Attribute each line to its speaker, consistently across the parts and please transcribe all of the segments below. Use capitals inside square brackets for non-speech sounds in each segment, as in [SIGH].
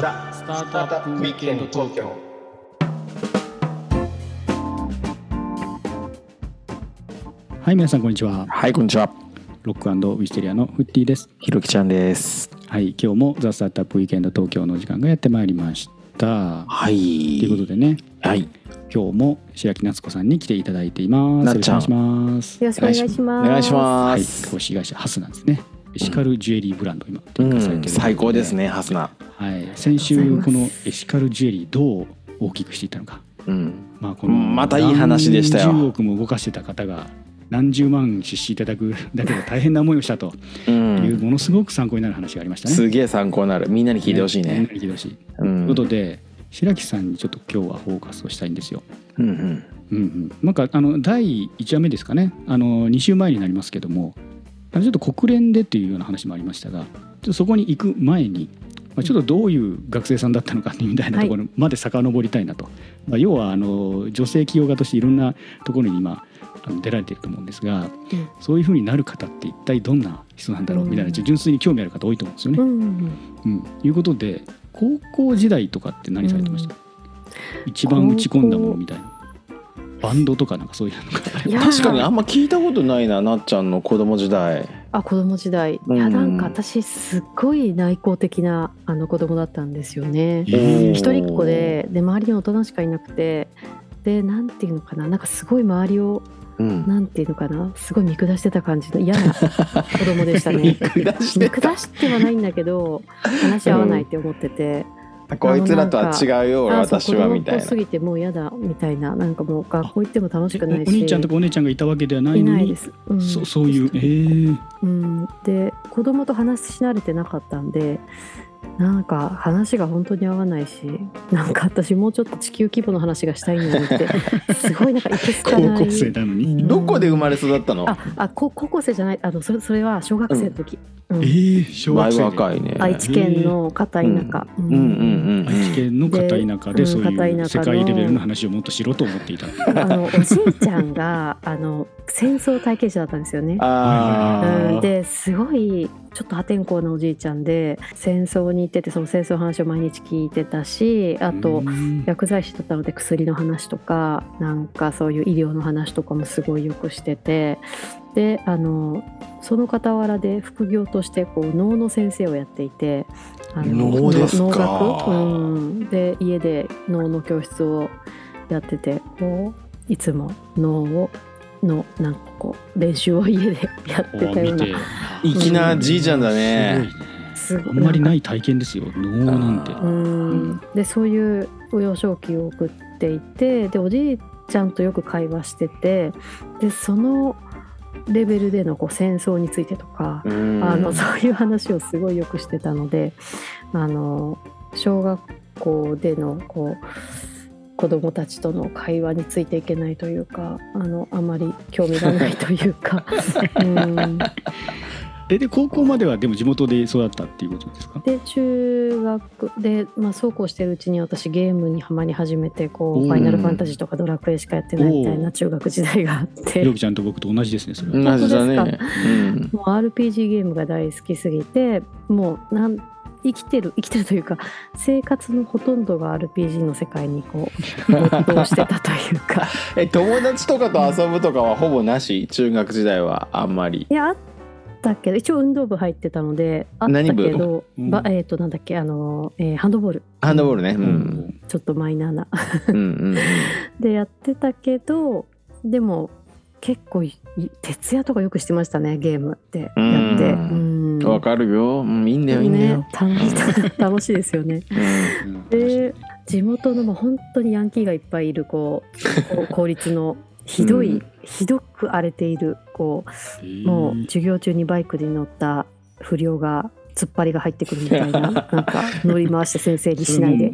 Speaker 1: ザ・スタートアップウィークエンド東京
Speaker 2: はい皆さんこんにちは
Speaker 3: はい、こんにちは。
Speaker 2: ロックウィステリアのフッティです
Speaker 3: ひろきちゃんです。
Speaker 2: はい今日もザ・スタートアップウィークエンド東京の時間がやってまいりました
Speaker 3: はい。
Speaker 2: ということでね
Speaker 3: はい。
Speaker 2: 今日も白木夏子さんに来ていただいていますよろしくお願いします
Speaker 4: よろしくお願いします。
Speaker 3: お願いしま
Speaker 2: はい
Speaker 3: す。
Speaker 2: 投資会社ハスなんですねエシカルジュエリーブランド今
Speaker 3: うん、
Speaker 2: 展開されてる
Speaker 3: 最高ですね、ハスナ。
Speaker 2: はい先週このエシカルジュエリーどう大きくしていったのか
Speaker 3: うん。
Speaker 2: まあこの
Speaker 3: またいい話でしたよ
Speaker 2: 何十億も動かしてた方が何十万出資いただく [LAUGHS] だけで大変な思いをしたと
Speaker 3: う。
Speaker 2: いうんものすごく参考になる話がありましたね。
Speaker 3: すげえ参考になる。みんなに聞いてほしい
Speaker 2: みんな
Speaker 3: ね。
Speaker 2: に聞いてほしい。
Speaker 3: う
Speaker 2: とい
Speaker 3: ん。
Speaker 2: うことで白木さんにちょっと今日はフォーカスをしたいんですよ。
Speaker 3: うんうん。
Speaker 2: うんうん、なんかあの第1話目ですかねあの2週前になりますけどもちょっと国連でっていうような話もありましたがそこに行く前に、まあ、ちょっとどういう学生さんだったのかみたいなところまで遡りたいなと、まあ、要はあの女性起業家としていろんなところに今あの出られていると思うんですが、
Speaker 4: うん。
Speaker 2: そういうふうになる方って一体どんな人なんだろうみたいな、
Speaker 4: うん。
Speaker 2: 純粋に興味ある方多いと思うんですよね。
Speaker 4: うんうん
Speaker 2: うん、いうことで高校時代とかって何されてました、一番打ち込んだものみたいなバンドとかなんかそういうのが
Speaker 3: 確かにあんま聞いたことないな、なっちゃんの子供時代。
Speaker 4: あ子供時代、
Speaker 3: うん
Speaker 4: いやなんか私すっごい内向的なあの子供だったんですよね。
Speaker 2: えー
Speaker 4: 一人っ子でで周りに大人しかいなくてでなんていうのかななんかすごい周りを
Speaker 3: うん。
Speaker 4: なんていうのかなすごい見下してた感じの嫌な子供でした
Speaker 3: 見
Speaker 4: ね。[LAUGHS]
Speaker 3: 下して
Speaker 4: 見下してはないんだけど話し合わないって思ってて、
Speaker 3: た。こいつらとは違うよ、俺私はみたいな
Speaker 4: す。ぎてもう嫌だみたいななんかもう学校行っても楽しく
Speaker 2: お
Speaker 4: ないし
Speaker 2: お兄ちゃんとかお姉ちゃんがいたわけではないのに
Speaker 4: いないです。うん
Speaker 2: そそういうえー、
Speaker 4: うん、で子供と話し慣れてなかったんでなんか話が本当に合わないしなんか私もうちょっと地球規模の話がしたいのにって [LAUGHS] すごいなんかいけすか
Speaker 2: 高
Speaker 4: ない。
Speaker 2: 校生なのに、
Speaker 4: うん。
Speaker 3: どこで生まれ育ったの？
Speaker 4: ああこ高校生じゃないあのそれそれは小学生の時、うん。
Speaker 2: えー、小
Speaker 3: 前
Speaker 2: 学生で？
Speaker 3: 若いね。
Speaker 4: 愛知県の片田舎、
Speaker 3: うん。うん。うんうん。
Speaker 2: 愛知県の片田舎で
Speaker 4: で
Speaker 2: そういう
Speaker 4: うん片田舎の
Speaker 2: 世界レベルの話をもっとしろと思っていた
Speaker 4: あのおじいちゃんがあの戦争体験者だったんですよね。
Speaker 3: あ
Speaker 4: うん。
Speaker 3: あ。
Speaker 4: ですごいちょっと破天荒なおじいちゃんで戦争に行っててその戦争の話を毎日聞いてたしあと
Speaker 2: うん。
Speaker 4: 薬剤師だったので薬の話とかなんかそういう医療の話とかもすごいよくしててであのその傍らで副業としてこう脳の先生をやっていてあの
Speaker 3: 脳ですか？
Speaker 4: 脳学、うん、で家で脳の教室をやっててこういつも脳をのなんかこう練習を家で [LAUGHS] やってたような。
Speaker 3: 粋なじいちゃんだね。
Speaker 2: ね。
Speaker 4: すご
Speaker 2: あんまりない体験ですよ。脳なんて。
Speaker 3: あ
Speaker 4: うん。でそういう幼少期を送っていてでおじいちゃんとよく会話しててでそのレベルでのこう戦争についてとか、
Speaker 3: うん。
Speaker 4: あのそういう話をすごいよくしてたのであの小学校でのこう子供たちとの会話についていけないというかあのあまり興味がないというか。[LAUGHS] うん
Speaker 2: えで高校まではでも地元で育ったっていうことですか？
Speaker 4: で中学で、まあ、そうこうしてるうちに私ゲームにはまり始めてこ
Speaker 2: う
Speaker 4: ファイナルファンタジーとかドラクエしかやってないみたいな中学時代があって。
Speaker 2: ひろきちゃんと僕と同じですねそれは、
Speaker 3: 同じだね。
Speaker 4: もう RPG ゲームが大好きすぎてもうなん生きてる生きてるというか生活のほとんどが RPG の世界にこう没頭してたというか。[LAUGHS]
Speaker 3: え友達とかと遊ぶとかはほぼなし？中学時代はあんまり。
Speaker 4: いやあったけ？ど一応運動部入ってたのであった
Speaker 3: 何部？
Speaker 4: けど、
Speaker 2: うん。
Speaker 4: ばえっ、となんだっけ？あの、えーハンドボール。
Speaker 3: ハンドボールね。う
Speaker 2: うん。ん
Speaker 4: ちょっとマイナーな。
Speaker 3: うんうん [LAUGHS]
Speaker 4: でやってたけどでも結構い徹夜とかよくしてましたねゲームって。やって。
Speaker 3: わかるよ。うんいいんだよいいんだよ。
Speaker 4: ね楽し [LAUGHS] 楽しいですよね。で地元のもう本当にヤンキーがいっぱいいるこうこう公立のひどい、
Speaker 3: うん。
Speaker 4: ひどく荒れているこうもう授業中にバイクに乗った不良が突っ張りが入ってくるみたいな [LAUGHS] なんか乗り回して先生にしないで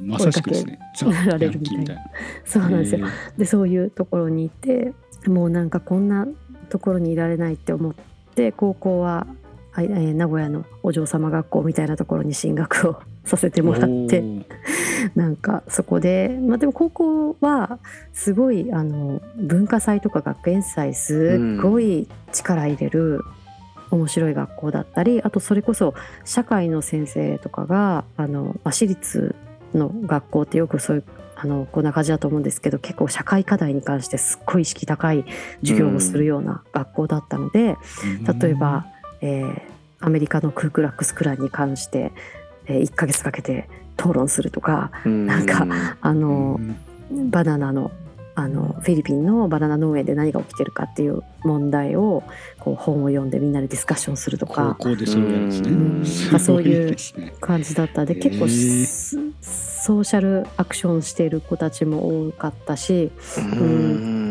Speaker 4: 追いかけられるみたいな。そうな。[LAUGHS] んですよ。
Speaker 2: えー。
Speaker 4: でそういうところにいてもうなんかこんなところにいられないって思って高校は、あえー名古屋のお嬢様学校みたいなところに進学をさせてもらって [LAUGHS] なんかそこで、まあ、でも高校はすごいあの文化祭とか学園祭すっごい力入れる面白い学校だったりあとそれこそ社会の先生とかがあの、まあ、私立の学校ってよくそういうあのこんな感じだと思うんですけど結構社会課題に関してすっごい意識高い授業をするような学校だったので、例えば、えーアメリカのクークラックスクランに関して、えー1ヶ月かけて討論するとかなんかあ
Speaker 2: う
Speaker 4: の、
Speaker 2: ん。
Speaker 4: バナナのあのフィリピンのバナナ農園で何が起きてるかっていう問題をこう本を読んでみんなでディスカッションすると
Speaker 2: 高
Speaker 4: か
Speaker 2: 校でそ。
Speaker 4: うん。
Speaker 2: すご
Speaker 4: そういう感じだったんで結構スソーシャルアクションしている子たちも多かったし
Speaker 3: うん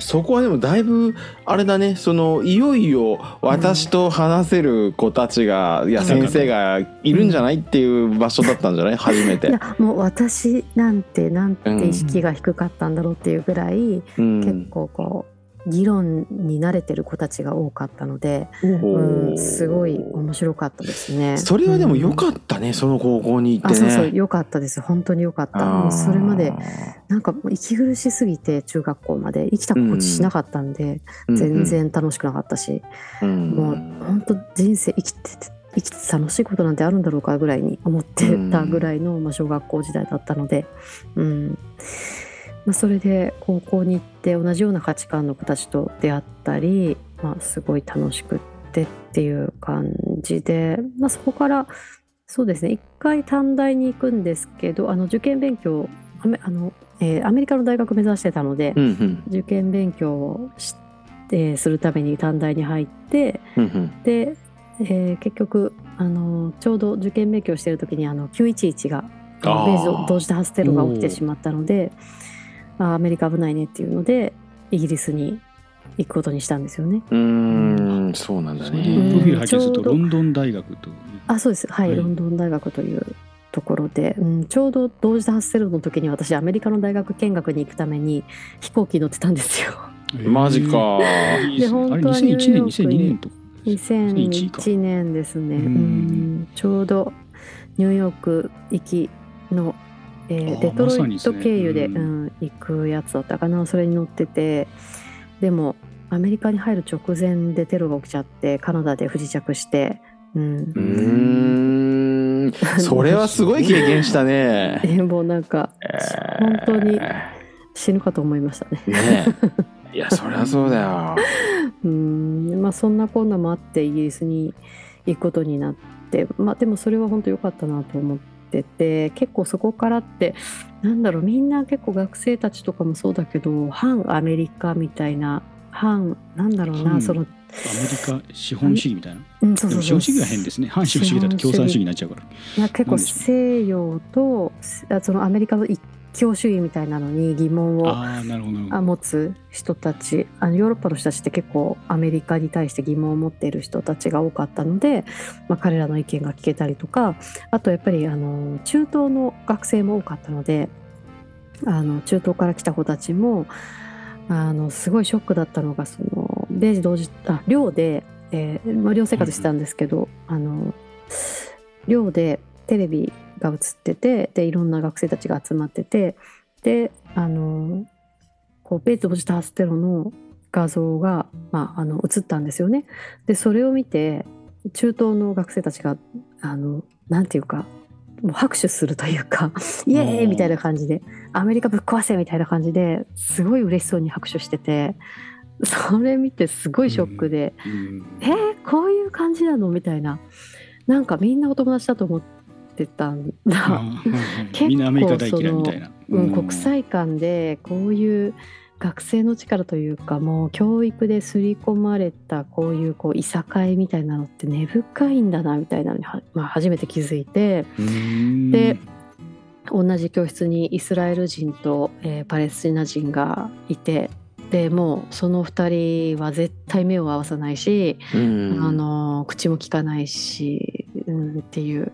Speaker 3: そこはでもだいぶあれだね。そのいよいよ私と話せる子たちが、いや
Speaker 2: うん
Speaker 3: 先生がいるんじゃないっていう場所だったんじゃない？初めて。
Speaker 4: い。やもう私なんてなんて意識が低かったんだろうっていうぐらい、
Speaker 3: うん。
Speaker 4: 結構こう議論に慣れてる子たちが多かったので、
Speaker 3: ほ
Speaker 4: うん、
Speaker 3: う
Speaker 4: すごい面白かったですね。
Speaker 3: それはでも良
Speaker 4: っ
Speaker 3: かったね、その高校に行ってね。
Speaker 4: あそうそう良かったです。本当に良かった。もうそれまでなんかもう息苦しすぎて中学校まで生きた心地しなかったんで、全、然楽しくなかったし、
Speaker 3: うん。
Speaker 4: もう本当人生生きてて生きてて楽しいことなんてあるんだろうかぐらいに思ってたぐらいの、まあ、小学校時代だったので、うんまあ、それで高校に行って同じような価値観の子たちと出会ったり、まあ、すごい楽しくってっていう感じで、まあ、そこからそうですね一回短大に行くんですけどあの受験勉強アメあの、えーアメリカの大学目指してたので、
Speaker 3: うんうん。
Speaker 4: 受験勉強をしてするために短大に入って
Speaker 3: うんうん。
Speaker 4: で、えー結局あのちょうど受験勉強してる時にあの911が同時多発テロが起きてしまったのであアメリカ危ないねっていうのでイギリスに行くことにしたんですよね。
Speaker 3: うーんそうなんだね。
Speaker 2: プロフィール拝見すると
Speaker 4: ちょうど
Speaker 2: ロンドン大学と。いう
Speaker 4: あそうです。はい、
Speaker 2: はい。
Speaker 4: ロンドン大学というところで、うん、ちょうど同時多発テロの時に私アメリカの大学見学に行くために飛行機乗ってたんですよ。
Speaker 3: マジか。
Speaker 2: で
Speaker 4: 本当はニュー
Speaker 2: 2001年
Speaker 4: ヨークに
Speaker 2: 2002年とか
Speaker 4: 2001年ですね、ちょうどニューヨーク行きの、えーデトロイト
Speaker 2: まさにですね
Speaker 4: 経由で、
Speaker 2: う
Speaker 4: うんん行くやつだったかなそれに乗ってて。でもアメリカに入る直前でテロが起きちゃってカナダで不時着して、うん。
Speaker 3: うーん。それはすごい経験したね。[LAUGHS]
Speaker 4: えもうなんか本当に死ぬかと思いましたね。
Speaker 3: ねえ。いやそりゃそうだよ。[LAUGHS]
Speaker 4: うん。まあそんなこんなもあってイギリスに行くことになって。まあでもそれは本当良かったなと思ってて結構そこからってなんだろうみんな結構学生たちとかもそうだけど反アメリカみたいな反なんだろうな、
Speaker 2: 反
Speaker 4: その、
Speaker 2: アメリカ資本主義みたいな。
Speaker 4: うん、そう
Speaker 2: で
Speaker 4: そう。
Speaker 2: 資本主義は変ですね。反資本主義だと共産主義になっちゃうから。
Speaker 4: いや結構西洋とあそのアメリカの一強主義みたいなのに疑問を持つ人たち。あのヨーロッパの人たちって結構アメリカに対して疑問を持っている人たちが多かったので、まあ、彼らの意見が聞けたりとかあとやっぱりあの中東の学生も多かったのであの中東から来た子たちもあのすごいショックだったのがその米時同時あ寮で、えーまあ、寮生活してたんですけど、あの寮でテレビが映っててでいろんな学生たちが集まっててであのこう米同時多発テロの画像が、まあ、あの映ったんですよね。でそれを見て中東の学生たちがあのなんていうかもう拍手するというか [LAUGHS] イエーイみたいな感じでアメリカぶっ壊せみたいな感じですごい嬉しそうに拍手しててそれ見てすごいショックで、
Speaker 2: うん。
Speaker 4: えー、こういう感じなの？みたいな。なんかみんなお友達だと思ってたんだ。[LAUGHS] 結構
Speaker 2: みんなアメリカ大嫌いみたいな。
Speaker 4: うん、国際間でこういう学生の力というかもう教育で刷り込まれたこういうこういさかいみたいなのって根深いんだなみたいなのには、まあ、初めて気づいて。
Speaker 2: うん。
Speaker 4: で同じ教室にイスラエル人と、えーパレスチナ人がいてでもうその2人は絶対目を合わさないし、
Speaker 3: うん。
Speaker 4: あの口も聞かないし、うん、っていう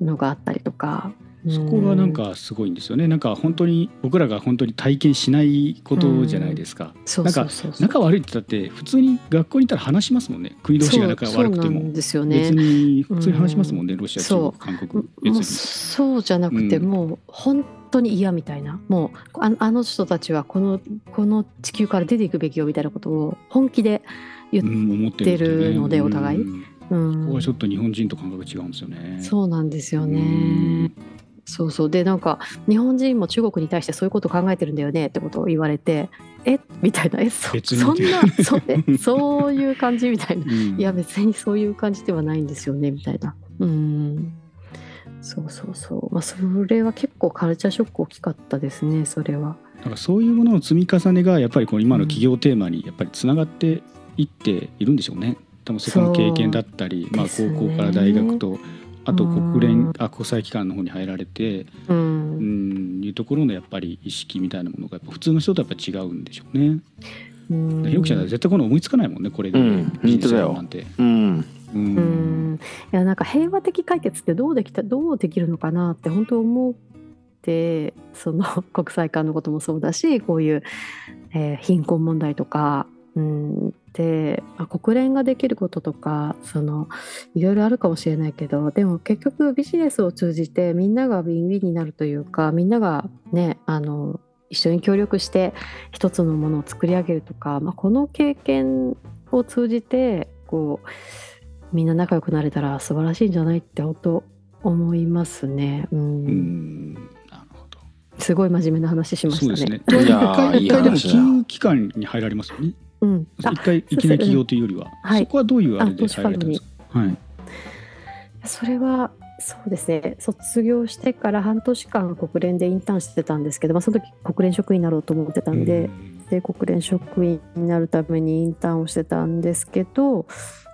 Speaker 4: のがあったりとか。
Speaker 2: そこがなんかすごいんですよね。なんか本当に僕らが本当に体験しないことじゃないですか。
Speaker 4: そうそうそうそう。
Speaker 2: 仲悪いって言ったって普通に学校にいたら話しますもんね。国同士が仲悪くても。
Speaker 4: んですよね
Speaker 2: 別に普通に話しますもんねロシア中
Speaker 4: そう。
Speaker 2: 国。韓国別に。
Speaker 4: そうじゃなくて、
Speaker 2: うん。
Speaker 4: もう本当に嫌みたいな。もうああの人たちはこのこの地球から出ていくべきよみたいなことを本気で言っ
Speaker 2: て
Speaker 4: るのでお互い。
Speaker 2: うん
Speaker 4: うん。
Speaker 2: ここはちょっと日本人と感覚違うんですよね。
Speaker 4: そうなんですよ
Speaker 2: う
Speaker 4: ね
Speaker 2: ん。
Speaker 4: そうそう。でなんか日本人も中国に対してそういうことを考えてるんだよねってことを言われてえ？みたいな。えそそんなそえ？[LAUGHS] そういう感じみたいな。
Speaker 2: うん。
Speaker 4: いや別にそういう感じではないんですよねみたいな。うん。そうそうそう。まあそれは結構カルチャーショック大きかったですねそれは。
Speaker 2: だからそういうものの積み重ねがやっぱりこう今の企業テーマにやっぱりつながっていっているんでしょうね。多分そこの経験だったり、まあ、高校から大学とあと国連
Speaker 4: うん
Speaker 2: あ国際機関の方に入られて
Speaker 4: う
Speaker 2: うんんいうところのやっぱり意識みたいなものがやっぱ普通の人とやっぱ違うんでしょうね。
Speaker 4: うん。
Speaker 2: ひろきちゃんは絶対この思いつかないもんねこれで、
Speaker 3: うん。
Speaker 2: ビジネス
Speaker 3: 本当だよ。
Speaker 2: なん。て。
Speaker 3: うん。
Speaker 2: う
Speaker 4: うん。んいやなんか平和的解決ってどうできたどうできるのかなって本当思ってその [LAUGHS] 国際間のこともそうだしこういう、えー貧困問題とか、うん、で、まあ国連ができることとかそのいろいろあるかもしれないけどでも結局ビジネスを通じてみんながウィンウィンになるというかみんながねあの一緒に協力して一つのものを作り上げるとか、まあ、この経験を通じてこうみんな仲良くなれたら素晴らしいんじゃないって本当思いますね。うん
Speaker 2: うんなるほど。
Speaker 4: すごい真面目な話しましたね。
Speaker 2: そうですね。
Speaker 3: いやー
Speaker 2: 一回一回でも金融機関に入られますよね。
Speaker 4: うん、あ
Speaker 2: 一回いきなり企業というよりは、
Speaker 4: はい。
Speaker 2: そこはどういうあれ
Speaker 4: あ
Speaker 2: で入られたんですか？はい。
Speaker 4: それはそうですね。卒業してから半年間国連でインターンしてたんですけど、まあ、その時国連職員になろうと思ってたんで、
Speaker 2: うん。
Speaker 4: で国連職員になるためにインターンをしてたんですけど、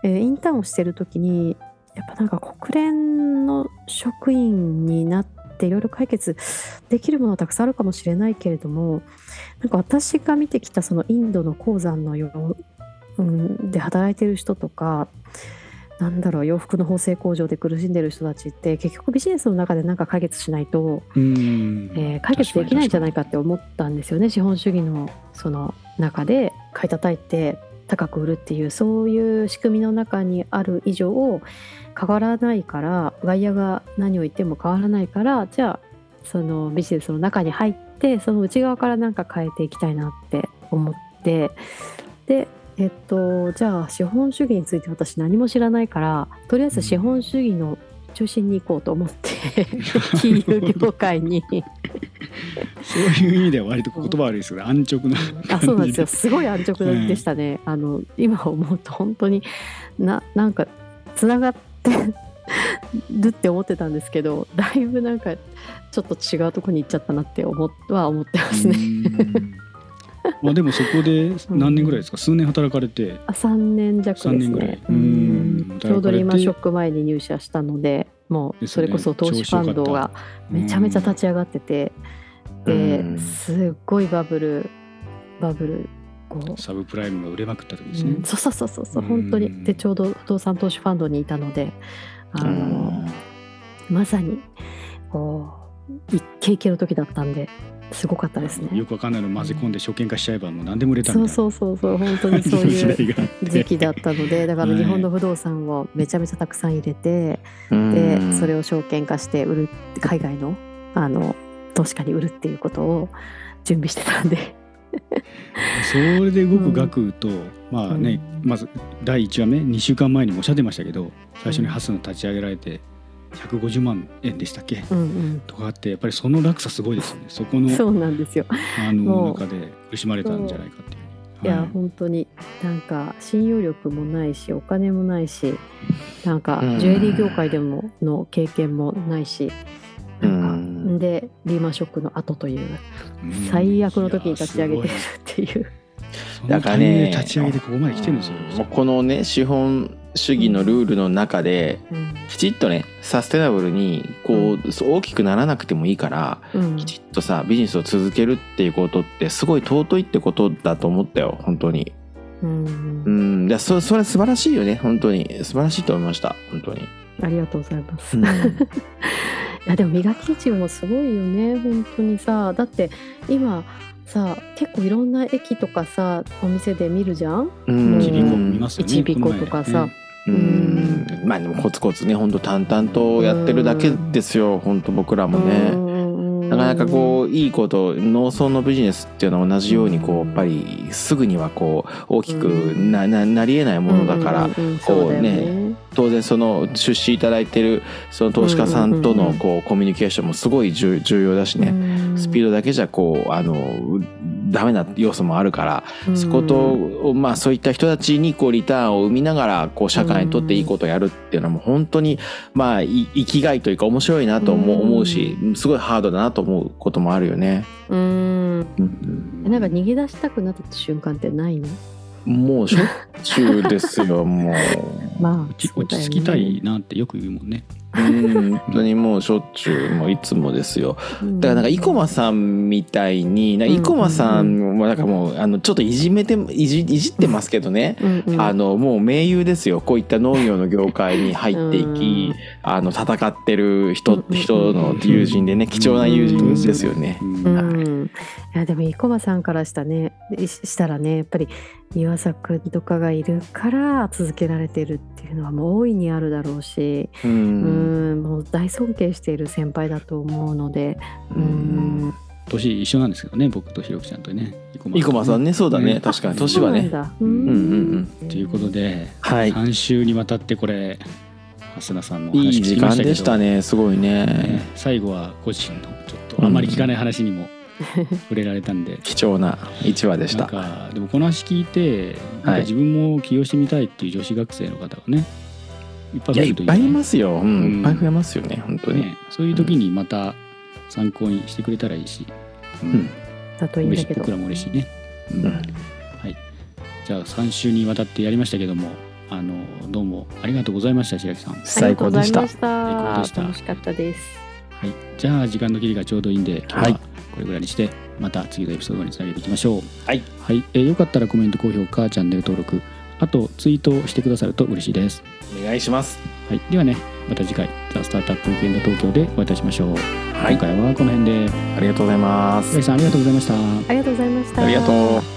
Speaker 4: えーインターンをしてる時にやっぱなんか国連の職員になっていろいろ解決できるものはたくさんあるかもしれないけれどもなんか私が見てきたそのインドの鉱山のよう、うん、で働いてる人とかなんだろう洋服の縫製工場で苦しんでる人たちって結局ビジネスの中で何か解決しないと
Speaker 2: うん。
Speaker 4: えー解決できないんじゃないかって思ったんですよね。資本主義のその中で買い叩いて高く売るっていうそういう仕組みの中にある以上変わらないから外野が何を言っても変わらないからじゃあそのビジネスの中に入ってその内側から何か変えていきたいなって思ってでえっとじゃあ資本主義について私何も知らないからとりあえず資本主義の中心に行こうと思って [LAUGHS] 金融業界に。
Speaker 2: そういう意味では割と言葉悪いですけど安直な
Speaker 4: あそうなんですよ。すごい安直でしたね、あの今思うと本当にななんかつながってるって思ってたんですけどだいぶなんかちょっと違うとこに行っちゃったなって思っは思ってますね。
Speaker 2: う [LAUGHS] んまあでもそこで何年ぐらいですか、数年働かれて。
Speaker 4: あ3年弱です
Speaker 2: 3年ぐらい。
Speaker 4: ちょうどリーマンショック前に入社したのでもうそれこそ投資ファンドがめちゃめちゃ立ち上がってて、
Speaker 3: う
Speaker 4: で
Speaker 3: ん。
Speaker 4: すっごいバブルバブルこう。
Speaker 2: サブプライムが売れまくった時ですね。
Speaker 4: うん、そうそうそうそうそう
Speaker 2: うん
Speaker 4: 本当に。でちょうど不動産投資ファンドにいたのであ
Speaker 3: う
Speaker 4: の
Speaker 3: ん。
Speaker 4: まさにこうイケイケの時だったんですごかったですね。
Speaker 2: よくわかんないの混ぜ込んで証券化しちゃえばもう何でも売れた
Speaker 4: そうそうそうそう。本当にそういう時期だったので [LAUGHS] だから
Speaker 2: はい
Speaker 4: 日本の不動産をめちゃめちゃたくさん入れて、
Speaker 3: うん。
Speaker 4: でそれを証券化して売る海外のあの投資家に売るっていうことを準備してたんで。
Speaker 2: それで動く額と、まあね、
Speaker 4: うん。
Speaker 2: まず第1話目2週間前にもおっしゃってましたけど最初にハスの立ち上げられて150万円でしたっけ、
Speaker 4: うん
Speaker 2: とかあってやっぱりその落差すごいですよね。そこの
Speaker 4: うんそうなんですよ。
Speaker 2: あの中で苦しまれたんじゃないかっていう。
Speaker 4: いや、
Speaker 2: はい。
Speaker 4: 本当になんか信用力もないしお金もないしなんか
Speaker 3: うん。
Speaker 4: ジュエリー業界でもの経験もないしなんか、
Speaker 3: うん
Speaker 4: でリーマンショックの後という
Speaker 2: うん。
Speaker 4: 最悪の時に立ち上げてるっていう。
Speaker 3: だからね
Speaker 2: で立ち上げてここまで来てるんですよ。
Speaker 3: もうこのね資本主義のルールの中で
Speaker 4: うん。
Speaker 3: きちっとねサステナブルにこう大きくならなくてもいいから
Speaker 4: うん。
Speaker 3: きちっとさビジネスを続けるっていうことってすごい尊いってことだと思ったよ本当に。
Speaker 4: うん。
Speaker 3: うん。いやそそれ素晴らしいよね本当に。素晴らしいと思いました本当に、
Speaker 4: ありがとうございます。
Speaker 3: うん。[LAUGHS]
Speaker 4: いやでも磨き値もすごいよね本当にさ。だって今さ結構いろんな駅とかさお店で見るじゃん？
Speaker 3: うん。
Speaker 2: ちびこ
Speaker 4: とかさ、
Speaker 3: うん。まあでもコツコツね本当淡々とやってるだけですよ本当僕らも
Speaker 4: うん。
Speaker 3: ねなかなかこういいこと農村のビジネスっていうのは同じようにこうやっぱりすぐにはこう大きくなななりえないものだから、こ
Speaker 4: そう
Speaker 3: ね当然その出資いただいてるその投資家さんとのこうコミュニケーションもすごい重重要だしね、スピードだけじゃこうあのダメな要素もあるから、
Speaker 4: うん。
Speaker 3: そこと、まあ、そういった人たちにこうリターンを生みながらこう社会にとっていいことをやるっていうのはもう本当にまあい生きがいというか面白いなと思う,、しすごいハードだなと思うこともあるよね。
Speaker 4: うん。
Speaker 3: うん
Speaker 4: なんか逃げ出したくなった瞬間ってないの？
Speaker 3: もうしょっちゅうですよ [LAUGHS] もう。
Speaker 4: まあ
Speaker 2: 落ち落ち着きたいなってよく言うもんね。
Speaker 3: うん本当にもうしょっちゅうもういつもですよ。だからなんか生駒さんみたいに生駒さんもなんかもうあのちょっといじめていじいじってますけどね。
Speaker 4: うんうん。
Speaker 3: あのもう盟友ですよ。こういった農業の業界に入っていき、
Speaker 4: うん。
Speaker 3: あの戦ってる人,、
Speaker 4: うん。
Speaker 3: 人の友人でね貴重な友人ですよね。
Speaker 2: うん。
Speaker 4: うん、いやでも生駒さんからしたねししたらねやっぱり岩佐君とかがいるから続けられてるっていうのはもう大いにあるだろうし、
Speaker 3: う
Speaker 4: うんん、もう大尊敬している先輩だと思うので、
Speaker 3: う
Speaker 4: うん。ん、
Speaker 2: 年一緒なんですけどね僕とひろきちゃんとね
Speaker 3: 生駒さん。ねそうだね。
Speaker 2: ね
Speaker 3: 確かに。年はね。
Speaker 4: そうなんだ。うん。
Speaker 3: うんうん
Speaker 2: ということで、
Speaker 3: はい。
Speaker 2: 3週にわたってこれ蓮田さんのお
Speaker 3: いい
Speaker 2: 話聞
Speaker 3: 時間
Speaker 2: きましたけど
Speaker 3: でしたねすごいね。
Speaker 2: ね最後は個人のちょっとあまり聞かない話にも [LAUGHS] 触れられたんで、
Speaker 3: 貴重な一話でし
Speaker 2: なん
Speaker 3: た。
Speaker 2: かでもこの話聞いてなん
Speaker 3: はい。
Speaker 2: か自分も起用してみたいっていう女子学生の方がねいっぱい
Speaker 3: いやいっぱいい
Speaker 2: ね
Speaker 3: ますよ、うん
Speaker 2: うん。
Speaker 3: いっぱい増えますよね本当に。
Speaker 2: ねそういう時にまた参考にしてくれたらいいし、
Speaker 3: うん。
Speaker 4: だといいんだけど。
Speaker 2: 嬉しい。僕。らも嬉しいね、うん。
Speaker 3: うん。
Speaker 2: はい。じゃあ3週にわたってやりましたけどもあのどうもありがとうございました白木さん。
Speaker 3: 最高でした。
Speaker 2: 最高でした。
Speaker 4: 楽しかったです。
Speaker 2: はい、じゃあ時間の切りがちょうどいいんで今日
Speaker 3: は
Speaker 2: はいこれぐらいにしてまた次のエピソードにつなげていきましょう。
Speaker 3: はい、
Speaker 2: はい。えーよかったらコメント高評価チャンネル登録あとツイートをしてくださると嬉しいです、
Speaker 3: お願いします。
Speaker 2: はい、ではねまた次回「ザ・スタートアップウィークエンド東京」でお会いいたしましょう、
Speaker 3: はい。
Speaker 2: 今回はこの辺で。
Speaker 3: ありがとうございます。
Speaker 2: さんありがとうございました。
Speaker 4: ありがとうございました。
Speaker 3: ありがとう。